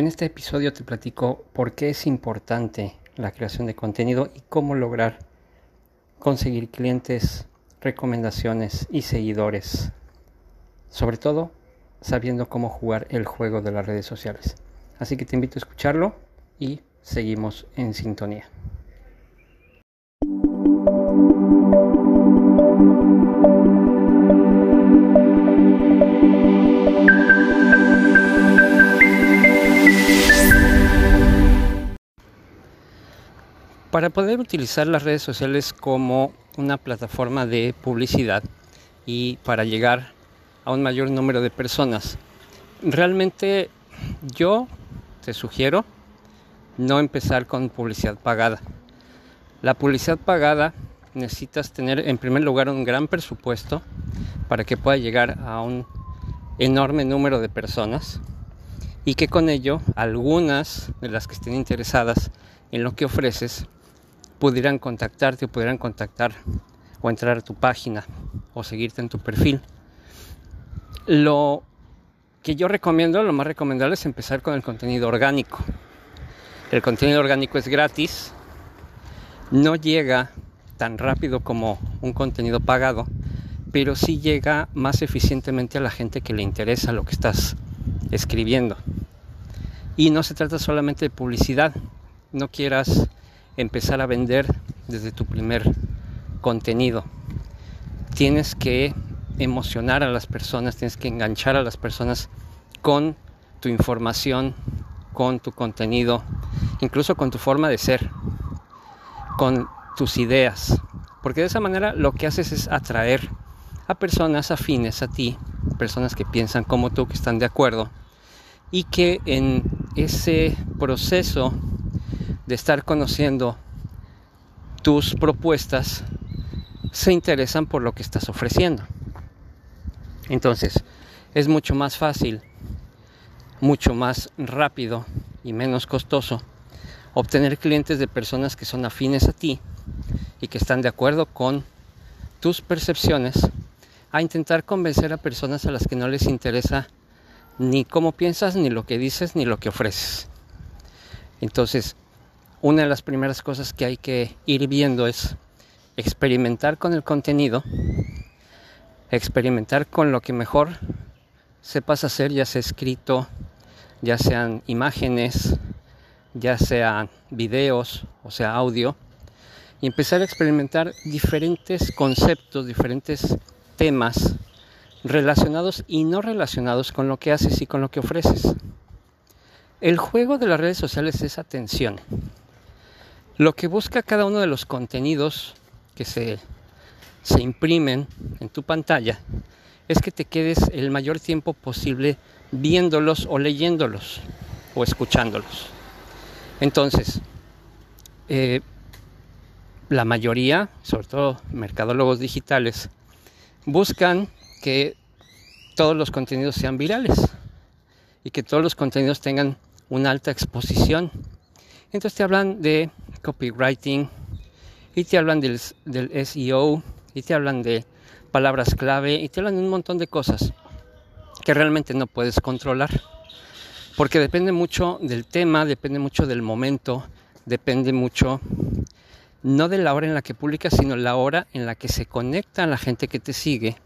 En este episodio te platico por qué es importante la creación de contenido y cómo lograr conseguir clientes, recomendaciones y seguidores. Sobre todo sabiendo cómo jugar el juego de las redes sociales. Así que te invito a escucharlo y seguimos en sintonía. Para poder utilizar las redes sociales como una plataforma de publicidad y para llegar a un mayor número de personas, realmente yo te sugiero no empezar con publicidad pagada. La publicidad pagada necesitas tener en primer lugar un gran presupuesto para que pueda llegar a un enorme número de personas y que con ello algunas de las que estén interesadas en lo que ofreces pudieran contactarte o pudieran contactar o entrar a tu página o seguirte en tu perfil. Lo que yo recomiendo, lo más recomendable es empezar con el contenido orgánico. El contenido orgánico es gratis, no llega tan rápido como un contenido pagado, pero sí llega más eficientemente a la gente que le interesa lo que estás escribiendo. Y no se trata solamente de publicidad, no quieras empezar a vender desde tu primer contenido. Tienes que emocionar a las personas, tienes que enganchar a las personas con tu información, con tu contenido, incluso con tu forma de ser, con tus ideas. Porque de esa manera lo que haces es atraer a personas afines a ti, personas que piensan como tú, que están de acuerdo, y que en ese proceso de estar conociendo tus propuestas se interesan por lo que estás ofreciendo. Entonces, es mucho más fácil, mucho más rápido y menos costoso obtener clientes de personas que son afines a ti y que están de acuerdo con tus percepciones a intentar convencer a personas a las que no les interesa ni cómo piensas, ni lo que dices, ni lo que ofreces. Entonces, una de las primeras cosas que hay que ir viendo es experimentar con el contenido, experimentar con lo que mejor sepas hacer, ya sea escrito, ya sean imágenes, ya sean videos, o sea audio, y empezar a experimentar diferentes conceptos, diferentes temas relacionados y no relacionados con lo que haces y con lo que ofreces. El juego de las redes sociales es atención. Lo que busca cada uno de los contenidos que se, se imprimen en tu pantalla es que te quedes el mayor tiempo posible viéndolos o leyéndolos o escuchándolos. Entonces, eh, la mayoría, sobre todo mercadólogos digitales, buscan que todos los contenidos sean virales y que todos los contenidos tengan una alta exposición. Entonces te hablan de copywriting y te hablan del, SEO y te hablan de palabras clave y te hablan de un montón de cosas que realmente no puedes controlar. Porque depende mucho del tema, depende mucho del momento, depende mucho no de la hora en la que publicas, sino la hora en la que se conecta a la gente que te sigue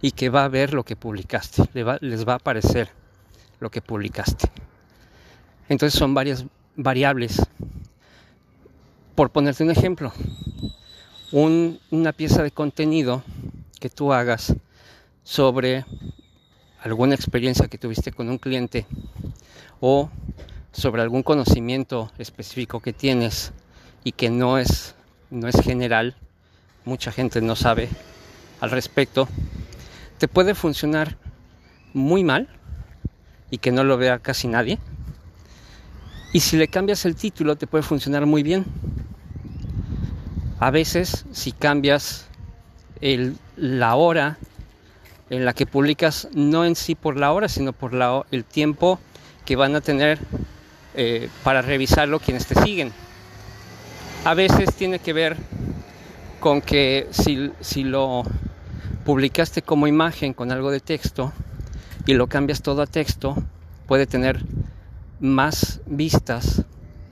y que va a ver lo que publicaste, les va a aparecer lo que publicaste. Entonces son varias variables por ponerte un ejemplo, una pieza de contenido que tú hagas sobre alguna experiencia que tuviste con un cliente o sobre algún conocimiento específico que tienes y que no es, no es general, mucha gente no sabe al respecto, te puede funcionar muy mal y que no lo vea casi nadie. Y si le cambias el título te puede funcionar muy bien. A veces, si cambias la hora en la que publicas, no en sí por la hora, sino por el tiempo que van a tener eh, para revisarlo quienes te siguen. A veces tiene que ver con que si, si lo publicaste como imagen con algo de texto y lo cambias todo a texto, puede tener más vistas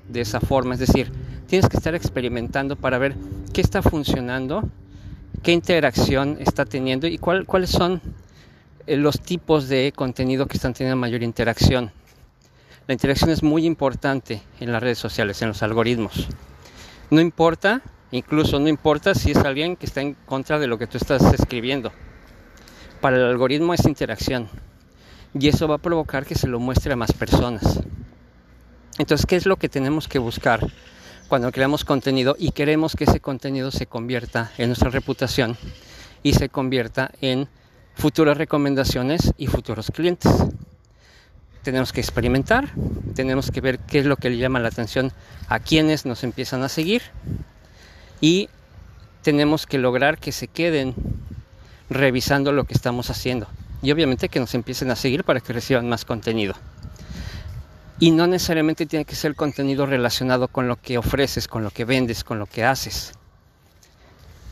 de esa forma. Es decir, tienes que estar experimentando para ver qué está funcionando, qué interacción está teniendo y cuáles son eh, los tipos de contenido que están teniendo mayor interacción. La interacción es muy importante en las redes sociales, en los algoritmos. No importa, incluso no importa si es alguien que está en contra de lo que tú estás escribiendo. Para el algoritmo es interacción y eso va a provocar que se lo muestre a más personas. Entonces, ¿qué es lo que tenemos que buscar cuando creamos contenido y queremos que ese contenido se convierta en nuestra reputación y se convierta en futuras recomendaciones y futuros clientes? Tenemos que experimentar, tenemos que ver qué es lo que le llama la atención a quienes nos empiezan a seguir y tenemos que lograr que se queden revisando lo que estamos haciendo y obviamente que nos empiecen a seguir para que reciban más contenido. Y no necesariamente tiene que ser contenido relacionado con lo que ofreces, con lo que vendes, con lo que haces.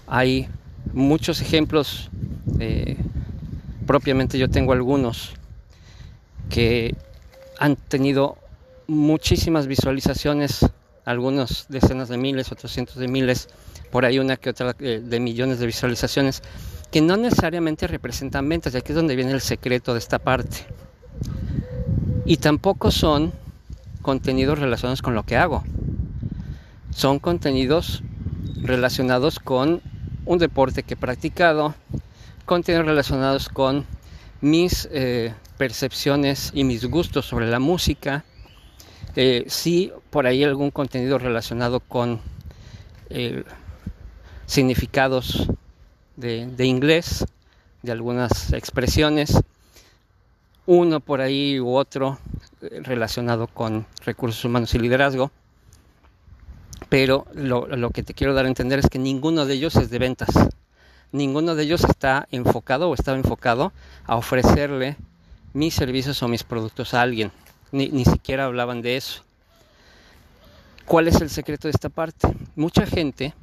Hay muchos ejemplos, eh, propiamente yo tengo algunos, que han tenido muchísimas visualizaciones, algunos decenas de miles, otros cientos de miles, por ahí una que otra eh, de millones de visualizaciones, que no necesariamente representan ventas, y aquí es donde viene el secreto de esta parte. Y tampoco son contenidos relacionados con lo que hago. Son contenidos relacionados con un deporte que he practicado, contenidos relacionados con mis eh, percepciones y mis gustos sobre la música. Eh, sí, por ahí algún contenido relacionado con eh, significados de, inglés, de algunas expresiones, uno por ahí u otro eh, relacionado con recursos humanos y liderazgo. Pero lo, lo, que te quiero dar a entender es que ninguno de ellos es de ventas. Ninguno de ellos está enfocado o estaba enfocado a ofrecerle mis servicios o mis productos a alguien. Ni, ni siquiera hablaban de eso. ¿Cuál es el secreto de esta parte? Mucha gente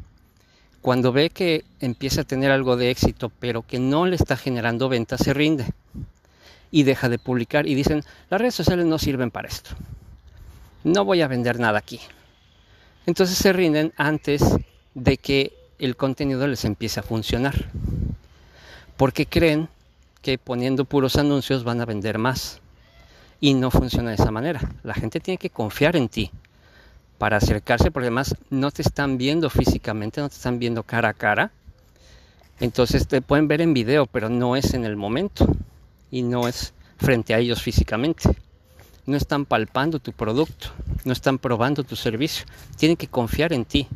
cuando ve que empieza a tener algo de éxito, pero que no le está generando ventas, se rinde y deja de publicar y dicen, las redes sociales no sirven para esto. No voy a vender nada aquí. Entonces se rinden antes de que el contenido les empiece a funcionar. Porque creen que poniendo puros anuncios van a vender más. Y no funciona de esa manera. La gente tiene que confiar en ti para acercarse, porque además no te están viendo físicamente, no te están viendo cara a cara. Entonces te pueden ver en video, pero no es en el momento y no es frente a ellos físicamente. No están palpando tu producto, no están probando tu servicio. Tienen que confiar en ti.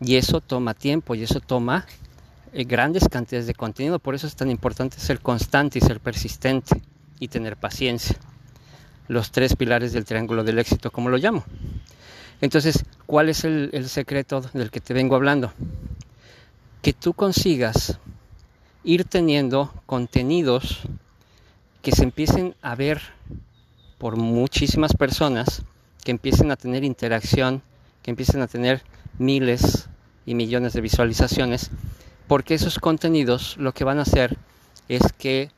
Y eso toma tiempo y eso toma grandes cantidades de contenido. Por eso es tan importante ser constante y ser persistente y tener paciencia. Los tres pilares del triángulo del éxito, como lo llamo. Entonces, ¿cuál es el, secreto del que te vengo hablando? Que tú consigas ir teniendo contenidos que se empiecen a ver por muchísimas personas, que empiecen a tener interacción, que empiecen a tener miles y millones de visualizaciones, porque esos contenidos lo que van a hacer es que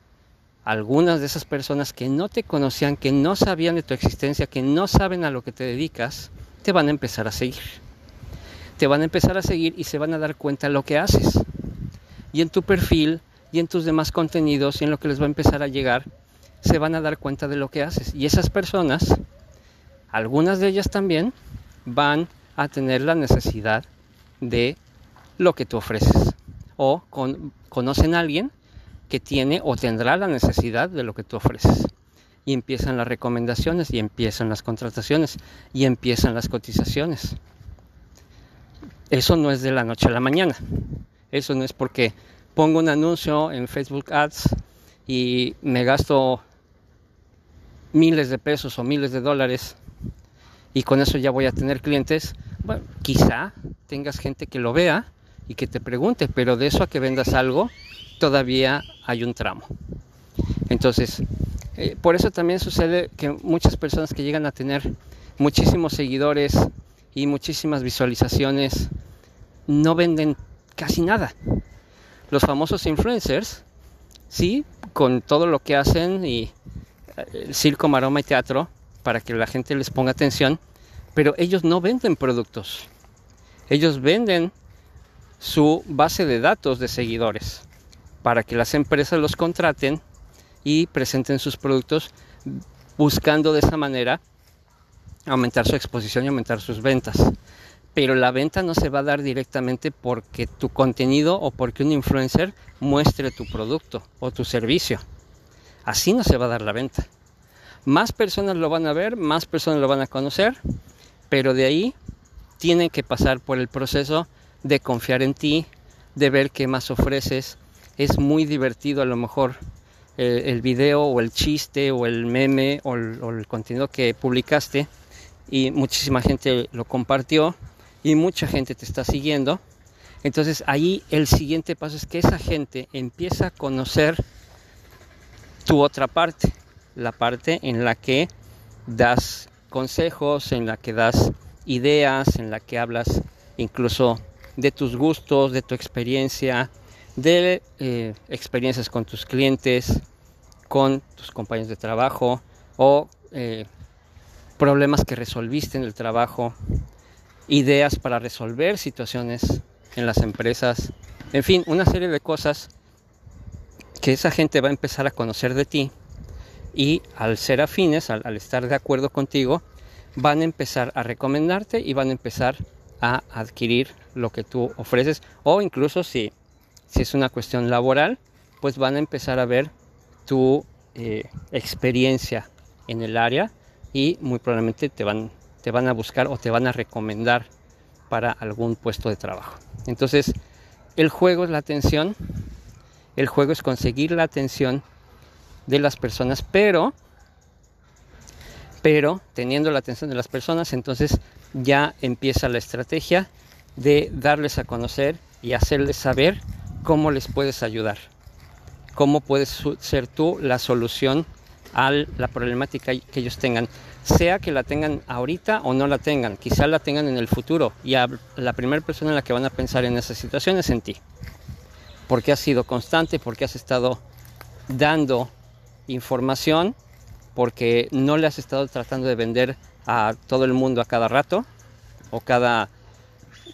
algunas de esas personas que no te conocían, que no sabían de tu existencia, que no saben a lo que te dedicas, te van a empezar a seguir. Te van a empezar a seguir y se van a dar cuenta de lo que haces. Y en tu perfil y en tus demás contenidos y en lo que les va a empezar a llegar, se van a dar cuenta de lo que haces. Y esas personas, algunas de ellas también, van a tener la necesidad de lo que tú ofreces. O conocen a alguien que tiene o tendrá la necesidad de lo que tú ofreces y empiezan las recomendaciones y empiezan las contrataciones y empiezan las cotizaciones. Eso no es de la noche a la mañana. Eso no es porque pongo un anuncio en Facebook Ads y me gasto miles de pesos o miles de dólares y con eso ya voy a tener clientes. Bueno, quizá tengas gente que lo vea y que te pregunte, pero de eso a que vendas algo todavía hay un tramo. Entonces, eh, por eso también sucede que muchas personas que llegan a tener muchísimos seguidores y muchísimas visualizaciones no venden casi nada. Los famosos influencers, sí, con todo lo que hacen y el eh, circo, maroma y teatro, para que la gente les ponga atención, pero ellos no venden productos. Ellos venden su base de datos de seguidores para que las empresas los contraten y presenten sus productos buscando de esa manera aumentar su exposición y aumentar sus ventas. Pero la venta no se va a dar directamente porque tu contenido o porque un influencer muestre tu producto o tu servicio. Así no se va a dar la venta. Más personas lo van a ver, más personas lo van a conocer, pero de ahí tienen que pasar por el proceso de confiar en ti, de ver qué más ofreces. Es muy divertido a lo mejor el video o el chiste o el meme o el, contenido que publicaste y muchísima gente lo compartió y mucha gente te está siguiendo. Entonces ahí el siguiente paso es que esa gente empieza a conocer tu otra parte, la parte en la que das consejos, en la que das ideas, en la que hablas incluso de tus gustos, de tu experiencia, de eh, experiencias con tus clientes, con tus compañeros de trabajo o eh, problemas que resolviste en el trabajo, ideas para resolver situaciones en las empresas, en fin, una serie de cosas que esa gente va a empezar a conocer de ti y al ser afines, al estar de acuerdo contigo, van a empezar a recomendarte y van a empezar a adquirir lo que tú ofreces o incluso si, si es una cuestión laboral, pues van a empezar a ver tu eh, experiencia en el área y muy probablemente te van, te van a buscar o te van a recomendar para algún puesto de trabajo. Entonces, el juego es la atención, el juego es conseguir la atención de las personas, pero pero teniendo la atención de las personas, entonces ya empieza la estrategia de darles a conocer y hacerles saber cómo les puedes ayudar, cómo puedes ser tú la solución a la problemática que ellos tengan, sea que la tengan ahorita o no la tengan, quizá la tengan en el futuro y la primera persona en la que van a pensar en esa situación es en ti, porque has sido constante, porque has estado dando información porque no le has estado tratando de vender a todo el mundo a cada rato o cada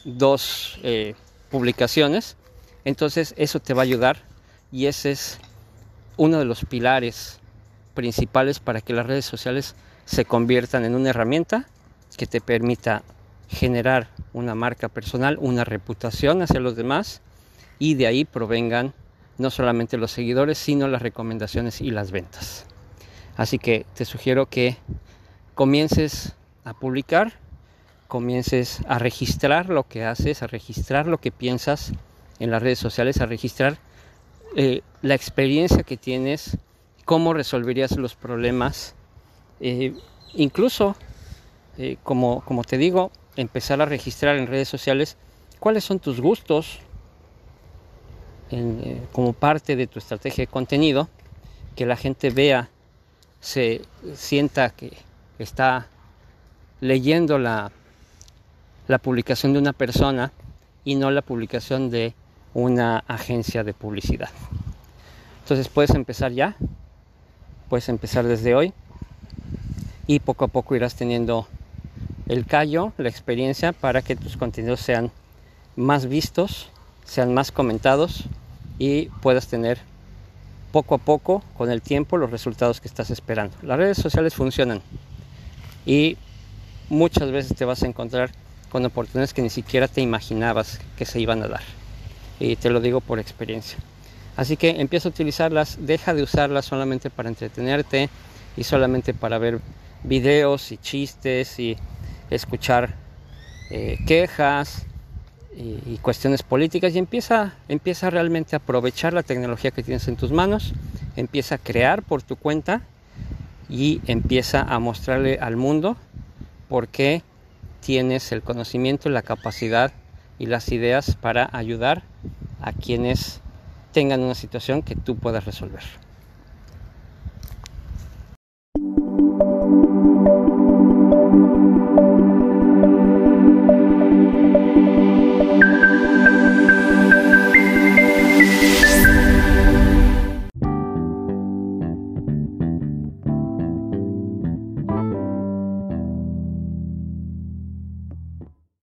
dos eh, publicaciones. Entonces eso te va a ayudar y ese es uno de los pilares principales para que las redes sociales se conviertan en una herramienta que te permita generar una marca personal, una reputación hacia los demás y de ahí provengan no solamente los seguidores, sino las recomendaciones y las ventas. Así que te sugiero que comiences a publicar, comiences a registrar lo que haces, a registrar lo que piensas en las redes sociales, a registrar eh, la experiencia que tienes, cómo resolverías los problemas, eh, incluso, eh, como, como te digo, empezar a registrar en redes sociales cuáles son tus gustos como parte de tu estrategia de contenido, que la gente vea se sienta que está leyendo la, la publicación de una persona y no la publicación de una agencia de publicidad. Entonces puedes empezar ya, puedes empezar desde hoy y poco a poco irás teniendo el callo, la experiencia para que tus contenidos sean más vistos, sean más comentados y puedas tener poco a poco, con el tiempo, los resultados que estás esperando. Las redes sociales funcionan y muchas veces te vas a encontrar con oportunidades que ni siquiera te imaginabas que se iban a dar. Y te lo digo por experiencia. Así que empieza a utilizarlas, deja de usarlas solamente para entretenerte y solamente para ver videos y chistes y escuchar eh, quejas y, cuestiones políticas y empieza, empieza realmente a aprovechar la tecnología que tienes en tus manos, empieza a crear por tu cuenta y empieza a mostrarle al mundo por qué tienes el conocimiento, la capacidad y las ideas para ayudar a quienes tengan una situación que tú puedas resolver.